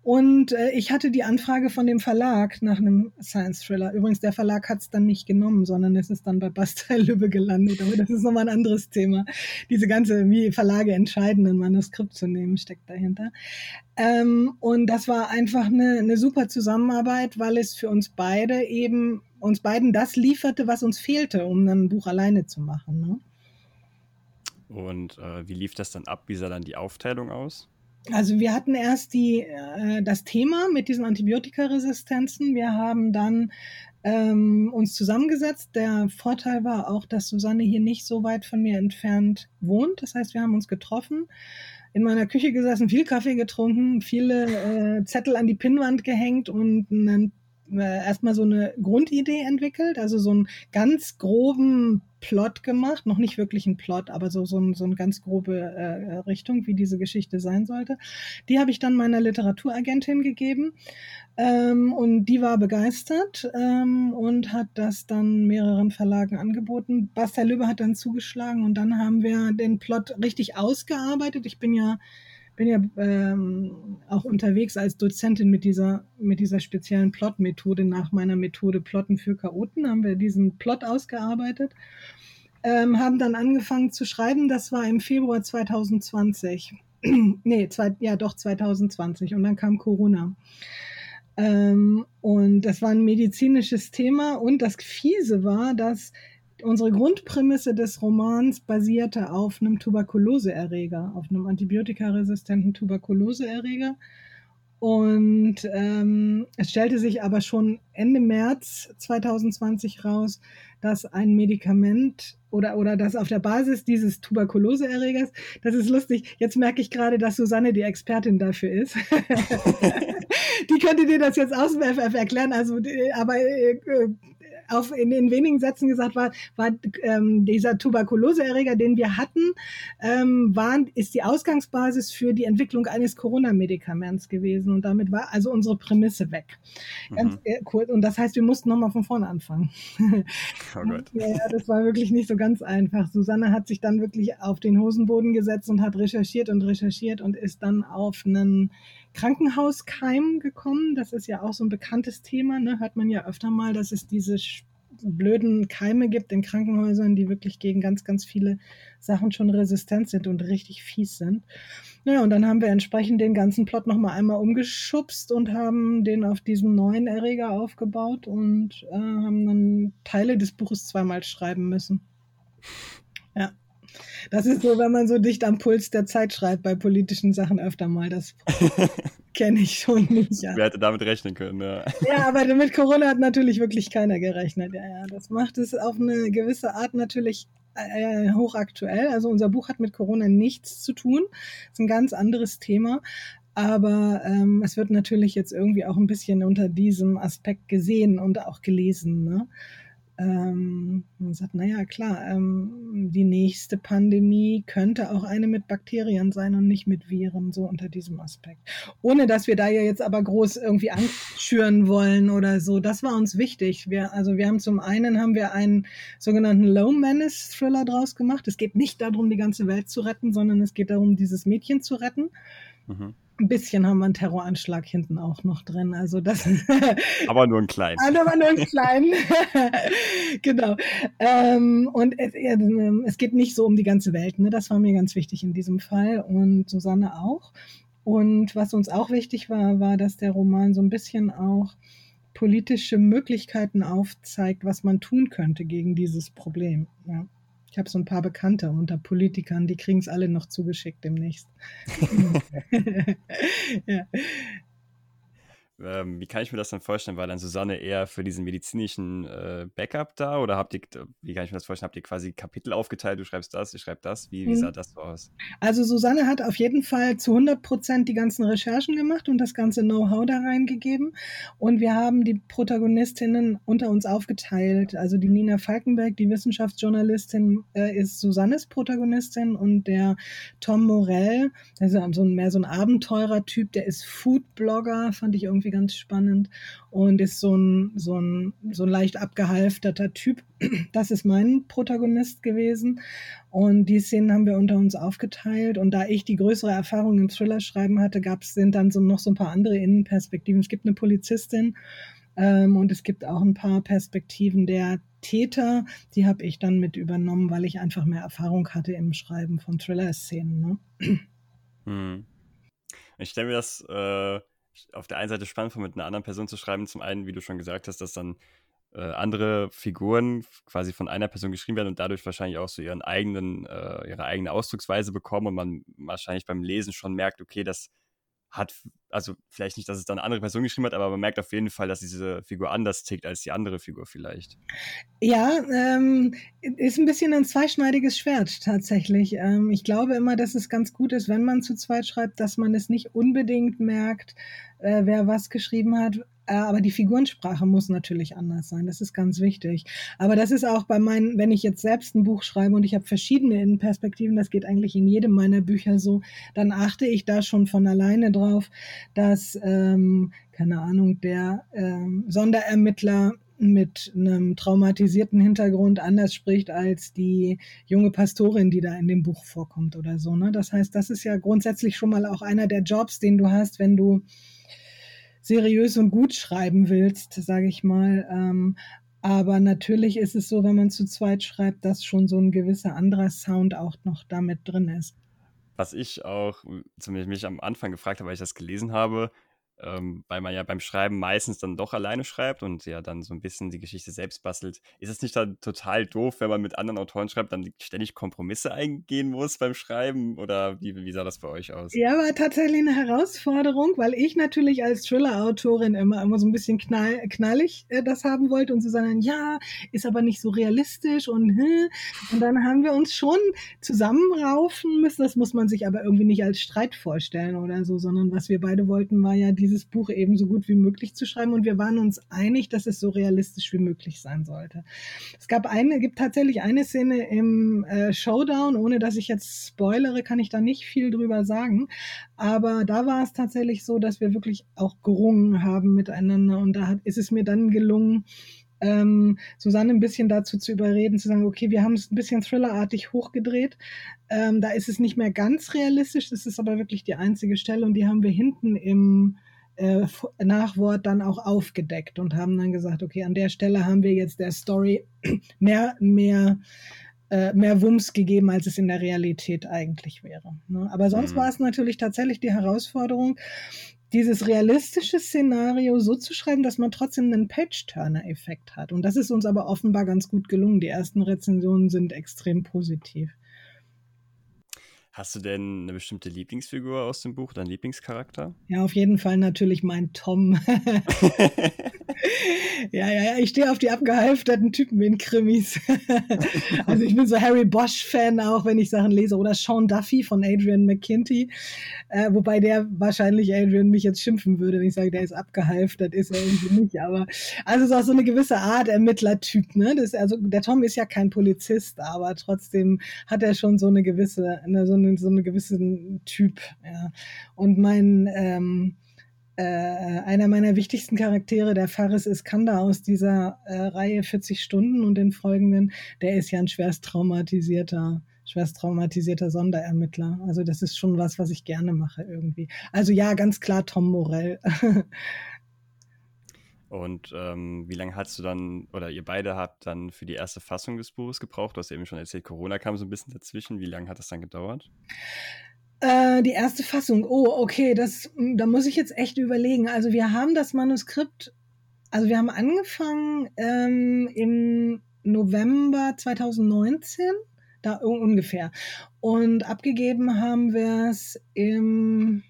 und äh, ich hatte die Anfrage von dem Verlag nach einem Science-Thriller. Übrigens, der Verlag hat es dann nicht genommen, sondern es ist dann bei Bastel Lübbe gelandet. Aber das ist nochmal ein anderes Thema. Diese ganze, wie Verlage entscheiden, ein Manuskript zu nehmen, steckt dahinter. Ähm, und das war einfach eine, eine super Zusammenarbeit, weil es für uns beide eben uns beiden das lieferte, was uns fehlte, um dann ein Buch alleine zu machen. Ne? Und äh, wie lief das dann ab? Wie sah dann die Aufteilung aus? Also wir hatten erst die, äh, das Thema mit diesen Antibiotikaresistenzen. Wir haben dann ähm, uns zusammengesetzt. Der Vorteil war auch, dass Susanne hier nicht so weit von mir entfernt wohnt. Das heißt, wir haben uns getroffen, in meiner Küche gesessen, viel Kaffee getrunken, viele äh, Zettel an die Pinnwand gehängt und einen erstmal so eine Grundidee entwickelt, also so einen ganz groben Plot gemacht, noch nicht wirklich ein Plot, aber so, so, ein, so eine ganz grobe äh, Richtung, wie diese Geschichte sein sollte. Die habe ich dann meiner Literaturagentin gegeben ähm, und die war begeistert ähm, und hat das dann mehreren Verlagen angeboten. Bastel Löbe hat dann zugeschlagen und dann haben wir den Plot richtig ausgearbeitet. Ich bin ja bin ja ähm, auch unterwegs als Dozentin mit dieser, mit dieser speziellen Plot-Methode. Nach meiner Methode Plotten für Chaoten haben wir diesen Plot ausgearbeitet, ähm, haben dann angefangen zu schreiben. Das war im Februar 2020. nee, zwei, ja doch 2020 und dann kam Corona. Ähm, und das war ein medizinisches Thema und das Fiese war, dass unsere Grundprämisse des Romans basierte auf einem Tuberkuloseerreger, auf einem antibiotikaresistenten Tuberkuloseerreger. Und ähm, es stellte sich aber schon Ende März 2020 raus, dass ein Medikament oder, oder das auf der Basis dieses Tuberkuloseerregers, das ist lustig, jetzt merke ich gerade, dass Susanne die Expertin dafür ist. die könnte dir das jetzt aus dem FF erklären, also aber äh, auf, in, in wenigen Sätzen gesagt war, war ähm, dieser Tuberkuloseerreger, den wir hatten, ähm, war, ist die Ausgangsbasis für die Entwicklung eines Corona-Medikaments gewesen. Und damit war also unsere Prämisse weg. Mhm. Ganz kurz. Und das heißt, wir mussten nochmal von vorne anfangen. Oh Gott. ja, das war wirklich nicht so ganz einfach. Susanne hat sich dann wirklich auf den Hosenboden gesetzt und hat recherchiert und recherchiert und ist dann auf einen Krankenhauskeim gekommen. Das ist ja auch so ein bekanntes Thema, ne? hört man ja öfter mal, dass es diese blöden Keime gibt in Krankenhäusern, die wirklich gegen ganz, ganz viele Sachen schon resistent sind und richtig fies sind. Naja, und dann haben wir entsprechend den ganzen Plot nochmal einmal umgeschubst und haben den auf diesen neuen Erreger aufgebaut und äh, haben dann Teile des Buches zweimal schreiben müssen. Ja. Das ist so, wenn man so dicht am Puls der Zeit schreibt bei politischen Sachen öfter mal. Das kenne ich schon nicht. Ja. Wer hätte damit rechnen können, ja. Ja, aber mit Corona hat natürlich wirklich keiner gerechnet. Ja, ja. Das macht es auf eine gewisse Art natürlich äh, hochaktuell. Also unser Buch hat mit Corona nichts zu tun. Das ist ein ganz anderes Thema. Aber ähm, es wird natürlich jetzt irgendwie auch ein bisschen unter diesem Aspekt gesehen und auch gelesen. Ne? Ähm, man sagt, naja, klar, ähm, die nächste Pandemie könnte auch eine mit Bakterien sein und nicht mit Viren, so unter diesem Aspekt. Ohne dass wir da ja jetzt aber groß irgendwie Angst schüren wollen oder so. Das war uns wichtig. Wir, also wir haben zum einen haben wir einen sogenannten Low Menace Thriller draus gemacht. Es geht nicht darum, die ganze Welt zu retten, sondern es geht darum, dieses Mädchen zu retten. Mhm ein bisschen haben wir einen Terroranschlag hinten auch noch drin. Also das. aber nur einen kleinen. aber nur einen kleinen. genau. Ähm, und es, es, geht nicht so um die ganze Welt. Ne? Das war mir ganz wichtig in diesem Fall und Susanne auch. Und was uns auch wichtig war, war, dass der Roman so ein bisschen auch politische Möglichkeiten aufzeigt, was man tun könnte gegen dieses Problem. Ja. Ich habe so ein paar Bekannte unter Politikern, die kriegen es alle noch zugeschickt demnächst. ja. Ähm, wie kann ich mir das dann vorstellen? War dann Susanne eher für diesen medizinischen äh, Backup da oder habt ihr, wie kann ich mir das vorstellen, habt ihr quasi Kapitel aufgeteilt, du schreibst das, ich schreibe das, wie, wie sah mhm. das so aus? Also Susanne hat auf jeden Fall zu 100 Prozent die ganzen Recherchen gemacht und das ganze Know-how da reingegeben und wir haben die Protagonistinnen unter uns aufgeteilt. Also die Nina Falkenberg, die Wissenschaftsjournalistin, äh, ist Susannes Protagonistin und der Tom Morell, also so ein, mehr so ein Abenteurer-Typ, der ist Food-Blogger, fand ich irgendwie ganz spannend und ist so ein, so ein, so ein leicht abgehalfterter Typ. Das ist mein Protagonist gewesen. Und die Szenen haben wir unter uns aufgeteilt. Und da ich die größere Erfahrung im Thriller-Schreiben hatte, gab es dann so noch so ein paar andere Innenperspektiven. Es gibt eine Polizistin ähm, und es gibt auch ein paar Perspektiven der Täter. Die habe ich dann mit übernommen, weil ich einfach mehr Erfahrung hatte im Schreiben von Thriller-Szenen. Ne? Hm. Ich stelle mir das äh, auf der einen Seite spannend vor, mit einer anderen Person zu schreiben. Zum einen, wie du schon gesagt hast, dass dann äh, andere Figuren quasi von einer Person geschrieben werden und dadurch wahrscheinlich auch so ihren eigenen, äh, ihre eigene Ausdrucksweise bekommen und man wahrscheinlich beim Lesen schon merkt, okay, das hat, also vielleicht nicht, dass es dann eine andere Person geschrieben hat, aber man merkt auf jeden Fall, dass diese Figur anders tickt als die andere Figur vielleicht. Ja, ähm, ist ein bisschen ein zweischneidiges Schwert tatsächlich. Ähm, ich glaube immer, dass es ganz gut ist, wenn man zu zweit schreibt, dass man es nicht unbedingt merkt, äh, wer was geschrieben hat, äh, aber die Figurensprache muss natürlich anders sein. Das ist ganz wichtig. Aber das ist auch bei meinen, wenn ich jetzt selbst ein Buch schreibe und ich habe verschiedene Innenperspektiven, das geht eigentlich in jedem meiner Bücher so, dann achte ich da schon von alleine drauf, dass, ähm, keine Ahnung, der ähm, Sonderermittler mit einem traumatisierten Hintergrund anders spricht als die junge Pastorin, die da in dem Buch vorkommt oder so. Ne? Das heißt, das ist ja grundsätzlich schon mal auch einer der Jobs, den du hast, wenn du seriös und gut schreiben willst, sage ich mal. Ähm, aber natürlich ist es so, wenn man zu zweit schreibt, dass schon so ein gewisser anderer Sound auch noch damit drin ist. Was ich auch zumindest mich am Anfang gefragt habe, weil ich das gelesen habe, ähm, weil man ja beim Schreiben meistens dann doch alleine schreibt und ja dann so ein bisschen die Geschichte selbst bastelt. Ist es nicht dann total doof, wenn man mit anderen Autoren schreibt, dann ständig Kompromisse eingehen muss beim Schreiben? Oder wie, wie sah das bei euch aus? Ja, war tatsächlich eine Herausforderung, weil ich natürlich als Thriller-Autorin immer, immer so ein bisschen knall, knallig äh, das haben wollte und so sagen, ja, ist aber nicht so realistisch und hm. und dann haben wir uns schon zusammenraufen müssen. Das muss man sich aber irgendwie nicht als Streit vorstellen oder so, sondern was wir beide wollten, war ja dieses Buch eben so gut wie möglich zu schreiben. Und wir waren uns einig, dass es so realistisch wie möglich sein sollte. Es gab eine, gibt tatsächlich eine Szene im äh, Showdown, ohne dass ich jetzt spoilere, kann ich da nicht viel drüber sagen, aber da war es tatsächlich so, dass wir wirklich auch gerungen haben miteinander. Und da hat, ist es mir dann gelungen, ähm, Susanne ein bisschen dazu zu überreden, zu sagen, okay, wir haben es ein bisschen thrillerartig hochgedreht. Ähm, da ist es nicht mehr ganz realistisch, das ist aber wirklich die einzige Stelle. Und die haben wir hinten im äh, Nachwort dann auch aufgedeckt und haben dann gesagt, okay, an der Stelle haben wir jetzt der Story mehr, mehr äh, mehr Wumms gegeben, als es in der Realität eigentlich wäre. Ne? Aber sonst mhm. war es natürlich tatsächlich die Herausforderung, dieses realistische Szenario so zu schreiben, dass man trotzdem einen Page-Turner-Effekt hat. Und das ist uns aber offenbar ganz gut gelungen. Die ersten Rezensionen sind extrem positiv. Hast du denn eine bestimmte Lieblingsfigur aus dem Buch, dein Lieblingscharakter? Ja, auf jeden Fall natürlich mein Tom. ja, ja, ja, ich stehe auf die abgehalfterten Typen in Krimis. also ich bin so Harry Bosch-Fan auch, wenn ich Sachen lese. Oder Sean Duffy von Adrian McKinty. Äh, wobei der wahrscheinlich Adrian mich jetzt schimpfen würde, wenn ich sage, der ist abgehalftert, ist er irgendwie nicht. Aber also es ist auch so eine gewisse Art Ermittlertyp. Ne? Das, also der Tom ist ja kein Polizist, aber trotzdem hat er schon so eine gewisse, eine, so einen, so einen gewissen Typ. Ja. Und mein ähm, äh, einer meiner wichtigsten Charaktere, der Faris Iskander aus dieser äh, Reihe 40 Stunden und den folgenden, der ist ja ein schwerst traumatisierter schwerst traumatisierter Sonderermittler. Also das ist schon was, was ich gerne mache irgendwie. Also ja, ganz klar Tom Morell. Und ähm, wie lange hast du dann, oder ihr beide habt dann für die erste Fassung des Buches gebraucht? Du hast eben schon erzählt, Corona kam so ein bisschen dazwischen. Wie lange hat das dann gedauert? Äh, die erste Fassung. Oh, okay, das, da muss ich jetzt echt überlegen. Also wir haben das Manuskript, also wir haben angefangen ähm, im November 2019, da ungefähr. Und abgegeben haben wir es im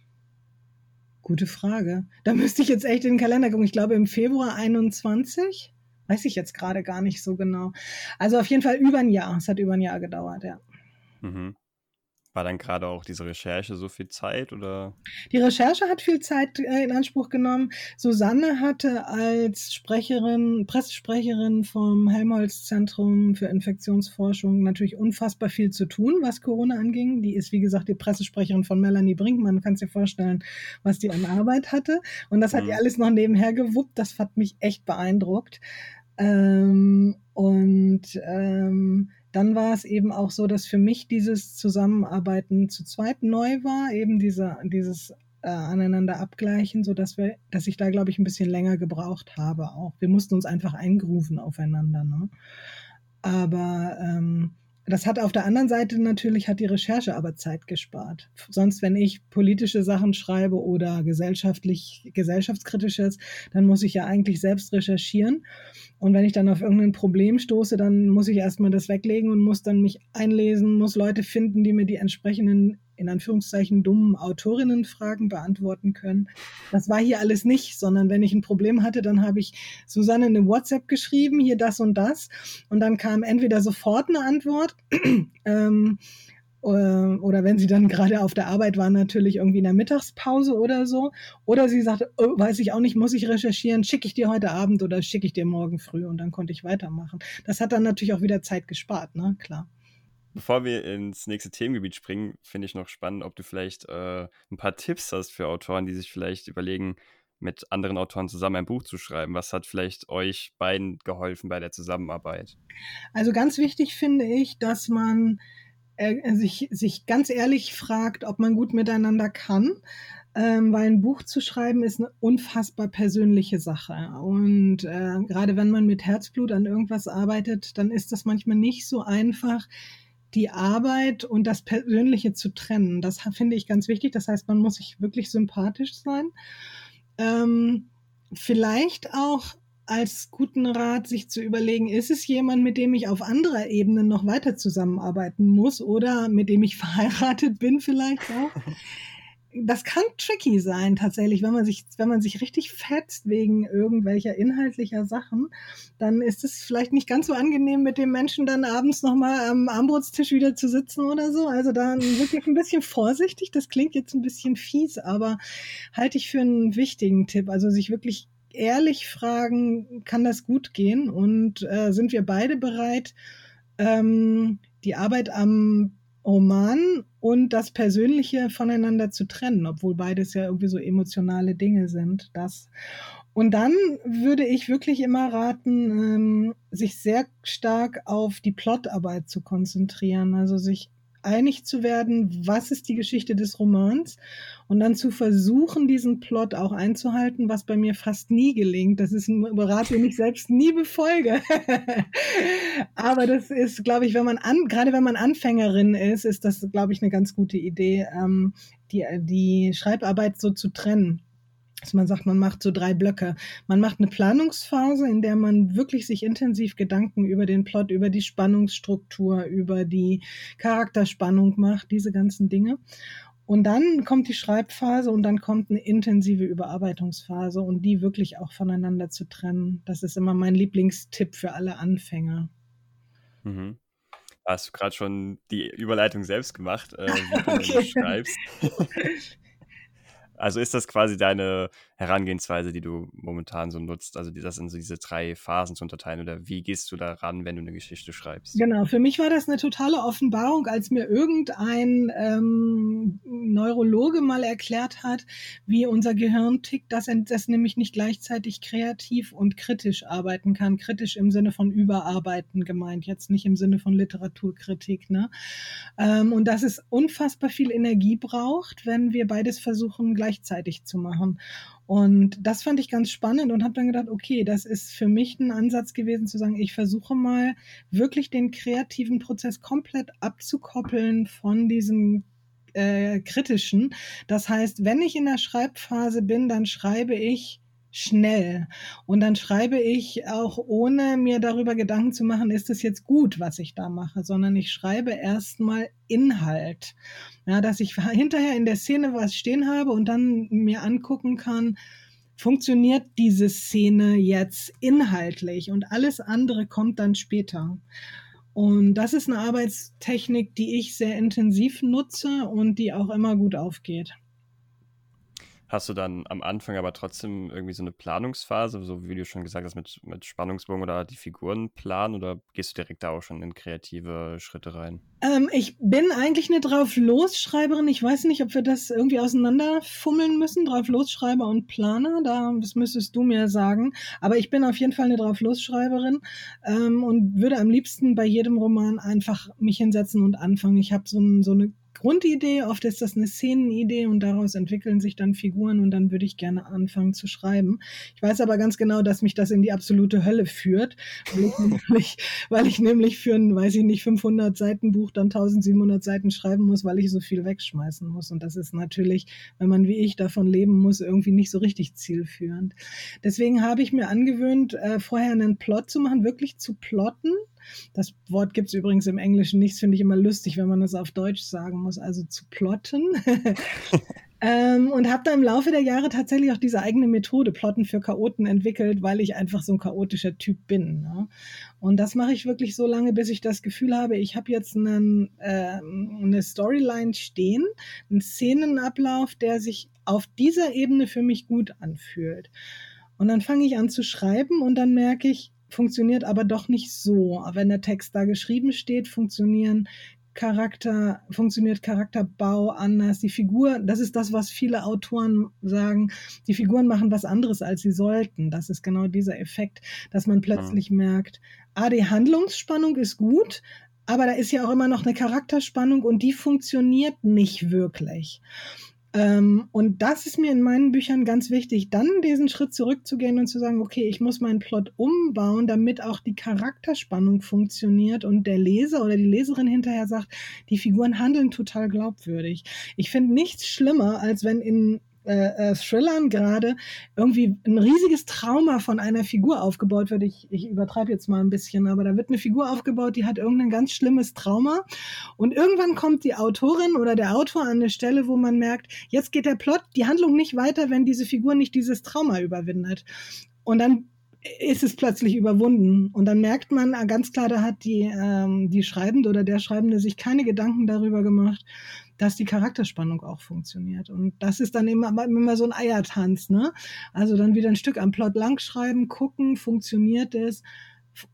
Gute Frage. Da müsste ich jetzt echt in den Kalender gucken. Ich glaube im Februar 21. Weiß ich jetzt gerade gar nicht so genau. Also auf jeden Fall über ein Jahr. Es hat über ein Jahr gedauert, ja. Mhm. War dann gerade auch diese Recherche so viel Zeit oder? Die Recherche hat viel Zeit äh, in Anspruch genommen. Susanne hatte als Sprecherin, Pressesprecherin vom Helmholtz-Zentrum für Infektionsforschung natürlich unfassbar viel zu tun, was Corona anging. Die ist, wie gesagt, die Pressesprecherin von Melanie Brinkmann. Man kann sich vorstellen, was die an Arbeit hatte. Und das hat mhm. die alles noch nebenher gewuppt. Das hat mich echt beeindruckt. Ähm, und ähm, dann war es eben auch so, dass für mich dieses Zusammenarbeiten zu zweit neu war, eben diese, dieses äh, aneinander abgleichen, so dass wir, dass ich da glaube ich ein bisschen länger gebraucht habe auch. Wir mussten uns einfach eingrooven aufeinander. Ne? Aber ähm, das hat auf der anderen Seite natürlich hat die Recherche aber Zeit gespart. Sonst, wenn ich politische Sachen schreibe oder gesellschaftlich, gesellschaftskritisches, dann muss ich ja eigentlich selbst recherchieren. Und wenn ich dann auf irgendein Problem stoße, dann muss ich erstmal das weglegen und muss dann mich einlesen, muss Leute finden, die mir die entsprechenden in Anführungszeichen dummen Autorinnenfragen beantworten können. Das war hier alles nicht, sondern wenn ich ein Problem hatte, dann habe ich Susanne eine WhatsApp geschrieben, hier das und das. Und dann kam entweder sofort eine Antwort, ähm, äh, oder wenn sie dann gerade auf der Arbeit war, natürlich irgendwie in der Mittagspause oder so. Oder sie sagte, oh, weiß ich auch nicht, muss ich recherchieren, schicke ich dir heute Abend oder schicke ich dir morgen früh und dann konnte ich weitermachen. Das hat dann natürlich auch wieder Zeit gespart, ne? Klar. Bevor wir ins nächste Themengebiet springen, finde ich noch spannend, ob du vielleicht äh, ein paar Tipps hast für Autoren, die sich vielleicht überlegen, mit anderen Autoren zusammen ein Buch zu schreiben. Was hat vielleicht euch beiden geholfen bei der Zusammenarbeit? Also ganz wichtig finde ich, dass man äh, sich, sich ganz ehrlich fragt, ob man gut miteinander kann. Ähm, weil ein Buch zu schreiben ist eine unfassbar persönliche Sache. Und äh, gerade wenn man mit Herzblut an irgendwas arbeitet, dann ist das manchmal nicht so einfach, die Arbeit und das Persönliche zu trennen. Das finde ich ganz wichtig. Das heißt, man muss sich wirklich sympathisch sein. Ähm, vielleicht auch als guten Rat, sich zu überlegen, ist es jemand, mit dem ich auf anderer Ebene noch weiter zusammenarbeiten muss oder mit dem ich verheiratet bin vielleicht auch? das kann tricky sein tatsächlich, wenn man sich, wenn man sich richtig fetzt wegen irgendwelcher inhaltlicher Sachen, dann ist es vielleicht nicht ganz so angenehm, mit dem Menschen dann abends nochmal am Armbrotstisch wieder zu sitzen oder so. Also dann wirklich ein bisschen vorsichtig. Das klingt jetzt ein bisschen fies, aber halte ich für einen wichtigen Tipp. Also sich wirklich ehrlich fragen, kann das gut gehen? Und äh, sind wir beide bereit, ähm, die Arbeit am Roman und das Persönliche voneinander zu trennen, obwohl beides ja irgendwie so emotionale Dinge sind. Das. Und dann würde ich wirklich immer raten, ähm, sich sehr stark auf die Plotarbeit zu konzentrieren, also sich einig zu werden, was ist die Geschichte des Romans und dann zu versuchen, diesen Plot auch einzuhalten, was bei mir fast nie gelingt. Das ist ein Rat, den ich selbst nie befolge. Aber das ist, glaube ich, wenn man an, gerade wenn man Anfängerin ist, ist das, glaube ich, eine ganz gute Idee, ähm, die, die Schreibarbeit so zu trennen dass man sagt, man macht so drei Blöcke. Man macht eine Planungsphase, in der man wirklich sich intensiv Gedanken über den Plot, über die Spannungsstruktur, über die Charakterspannung macht, diese ganzen Dinge. Und dann kommt die Schreibphase und dann kommt eine intensive Überarbeitungsphase und die wirklich auch voneinander zu trennen. Das ist immer mein Lieblingstipp für alle Anfänger. Mhm. Hast du gerade schon die Überleitung selbst gemacht, äh, wie du okay. schreibst? Also ist das quasi deine Herangehensweise, die du momentan so nutzt, also das in so diese drei Phasen zu unterteilen oder wie gehst du da ran, wenn du eine Geschichte schreibst? Genau, für mich war das eine totale Offenbarung, als mir irgendein ähm, Neurologe mal erklärt hat, wie unser Gehirn tickt, dass es nämlich nicht gleichzeitig kreativ und kritisch arbeiten kann. Kritisch im Sinne von Überarbeiten gemeint, jetzt nicht im Sinne von Literaturkritik. Ne? Ähm, und dass es unfassbar viel Energie braucht, wenn wir beides versuchen gleichzeitig zu machen. Und das fand ich ganz spannend und habe dann gedacht, okay, das ist für mich ein Ansatz gewesen zu sagen, ich versuche mal wirklich den kreativen Prozess komplett abzukoppeln von diesem äh, kritischen. Das heißt, wenn ich in der Schreibphase bin, dann schreibe ich schnell. Und dann schreibe ich auch ohne mir darüber Gedanken zu machen, ist es jetzt gut, was ich da mache, sondern ich schreibe erstmal Inhalt. Ja, dass ich hinterher in der Szene was stehen habe und dann mir angucken kann, funktioniert diese Szene jetzt inhaltlich und alles andere kommt dann später. Und das ist eine Arbeitstechnik, die ich sehr intensiv nutze und die auch immer gut aufgeht. Hast du dann am Anfang aber trotzdem irgendwie so eine Planungsphase, so wie du schon gesagt hast, mit, mit Spannungsbogen oder die Figuren planen oder gehst du direkt da auch schon in kreative Schritte rein? Ähm, ich bin eigentlich eine Drauf-Los-Schreiberin. Ich weiß nicht, ob wir das irgendwie auseinanderfummeln müssen, Drauf-Los-Schreiber und Planer. Da, das müsstest du mir sagen. Aber ich bin auf jeden Fall eine Drauf-Los-Schreiberin ähm, und würde am liebsten bei jedem Roman einfach mich hinsetzen und anfangen. Ich habe so, ein, so eine Grundidee, oft ist das eine Szenenidee und daraus entwickeln sich dann Figuren und dann würde ich gerne anfangen zu schreiben. Ich weiß aber ganz genau, dass mich das in die absolute Hölle führt, weil ich nämlich, weil ich nämlich für ein, weiß ich nicht, 500 Seiten Buch dann 1700 Seiten schreiben muss, weil ich so viel wegschmeißen muss. Und das ist natürlich, wenn man wie ich davon leben muss, irgendwie nicht so richtig zielführend. Deswegen habe ich mir angewöhnt, äh, vorher einen Plot zu machen, wirklich zu plotten das Wort gibt es übrigens im Englischen nicht, finde ich immer lustig, wenn man das auf Deutsch sagen muss, also zu plotten. ähm, und habe da im Laufe der Jahre tatsächlich auch diese eigene Methode Plotten für Chaoten entwickelt, weil ich einfach so ein chaotischer Typ bin. Ne? Und das mache ich wirklich so lange, bis ich das Gefühl habe, ich habe jetzt einen, äh, eine Storyline stehen, einen Szenenablauf, der sich auf dieser Ebene für mich gut anfühlt. Und dann fange ich an zu schreiben und dann merke ich, funktioniert aber doch nicht so. Wenn der Text da geschrieben steht, funktionieren Charakter, funktioniert Charakterbau anders. Die Figur, das ist das, was viele Autoren sagen, die Figuren machen was anderes, als sie sollten. Das ist genau dieser Effekt, dass man plötzlich ja. merkt, ah, die Handlungsspannung ist gut, aber da ist ja auch immer noch eine Charakterspannung und die funktioniert nicht wirklich. Ähm, und das ist mir in meinen Büchern ganz wichtig, dann diesen Schritt zurückzugehen und zu sagen, okay, ich muss meinen Plot umbauen, damit auch die Charakterspannung funktioniert und der Leser oder die Leserin hinterher sagt, die Figuren handeln total glaubwürdig. Ich finde nichts schlimmer, als wenn in äh, äh, Thrillern gerade irgendwie ein riesiges Trauma von einer Figur aufgebaut wird. Ich, ich übertreibe jetzt mal ein bisschen, aber da wird eine Figur aufgebaut, die hat irgendein ganz schlimmes Trauma. Und irgendwann kommt die Autorin oder der Autor an eine Stelle, wo man merkt, jetzt geht der Plot, die Handlung nicht weiter, wenn diese Figur nicht dieses Trauma überwindet. Und dann ist es plötzlich überwunden. Und dann merkt man ganz klar, da hat die, ähm, die Schreibende oder der Schreibende sich keine Gedanken darüber gemacht, dass die Charakterspannung auch funktioniert. Und das ist dann immer, immer so ein Eiertanz, ne? Also dann wieder ein Stück am Plot langschreiben, gucken, funktioniert es.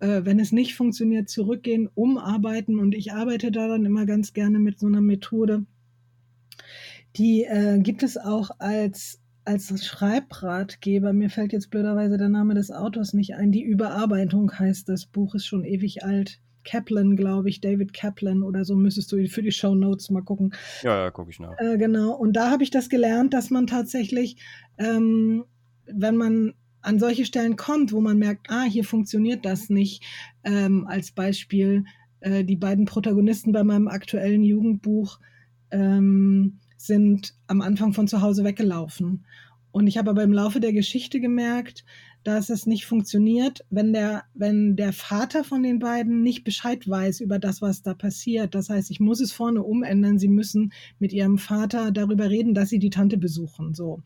Äh, wenn es nicht funktioniert, zurückgehen, umarbeiten. Und ich arbeite da dann immer ganz gerne mit so einer Methode. Die äh, gibt es auch als als Schreibratgeber, mir fällt jetzt blöderweise der Name des Autors nicht ein, die Überarbeitung heißt das Buch, ist schon ewig alt. Kaplan, glaube ich, David Kaplan oder so, müsstest du für die Show Notes mal gucken. Ja, ja, gucke ich nach. Äh, genau, und da habe ich das gelernt, dass man tatsächlich, ähm, wenn man an solche Stellen kommt, wo man merkt, ah, hier funktioniert das nicht, ähm, als Beispiel äh, die beiden Protagonisten bei meinem aktuellen Jugendbuch ähm, sind am Anfang von zu Hause weggelaufen. Und ich habe aber im Laufe der Geschichte gemerkt, dass es nicht funktioniert, wenn der, wenn der Vater von den beiden nicht Bescheid weiß über das, was da passiert. Das heißt, ich muss es vorne umändern. Sie müssen mit ihrem Vater darüber reden, dass sie die Tante besuchen. So.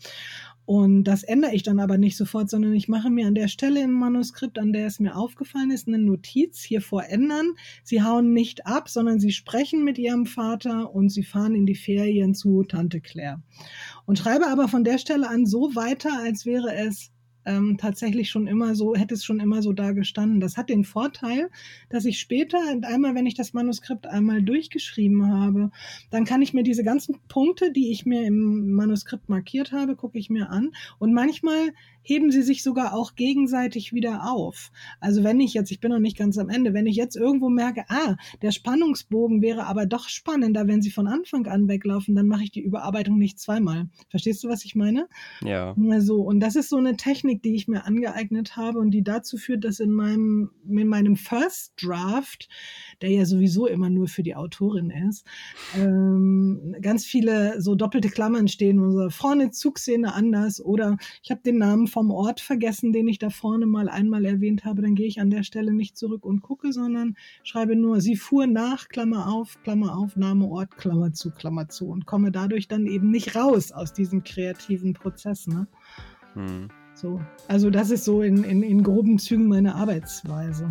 Und das ändere ich dann aber nicht sofort, sondern ich mache mir an der Stelle im Manuskript, an der es mir aufgefallen ist, eine Notiz hier vor ändern. Sie hauen nicht ab, sondern sie sprechen mit ihrem Vater und sie fahren in die Ferien zu Tante Claire. Und schreibe aber von der Stelle an so weiter, als wäre es ähm, tatsächlich schon immer so, hätte es schon immer so da gestanden. Das hat den Vorteil, dass ich später, einmal, wenn ich das Manuskript einmal durchgeschrieben habe, dann kann ich mir diese ganzen Punkte, die ich mir im Manuskript markiert habe, gucke ich mir an. Und manchmal heben sie sich sogar auch gegenseitig wieder auf. Also wenn ich jetzt, ich bin noch nicht ganz am Ende, wenn ich jetzt irgendwo merke, ah, der Spannungsbogen wäre aber doch spannender, wenn sie von Anfang an weglaufen, dann mache ich die Überarbeitung nicht zweimal. Verstehst du, was ich meine? Ja. So, und das ist so eine Technik, die ich mir angeeignet habe und die dazu führt, dass in meinem, in meinem First Draft, der ja sowieso immer nur für die Autorin ist, ähm, ganz viele so doppelte Klammern stehen, unsere vorne Zugszene anders oder ich habe den Namen vom Ort vergessen, den ich da vorne mal einmal erwähnt habe, dann gehe ich an der Stelle nicht zurück und gucke, sondern schreibe nur, sie fuhr nach, Klammer auf, Klammer auf, Name, Ort, Klammer zu, Klammer zu und komme dadurch dann eben nicht raus aus diesem kreativen Prozess. Ne? Hm. So. Also das ist so in, in, in groben Zügen meine Arbeitsweise.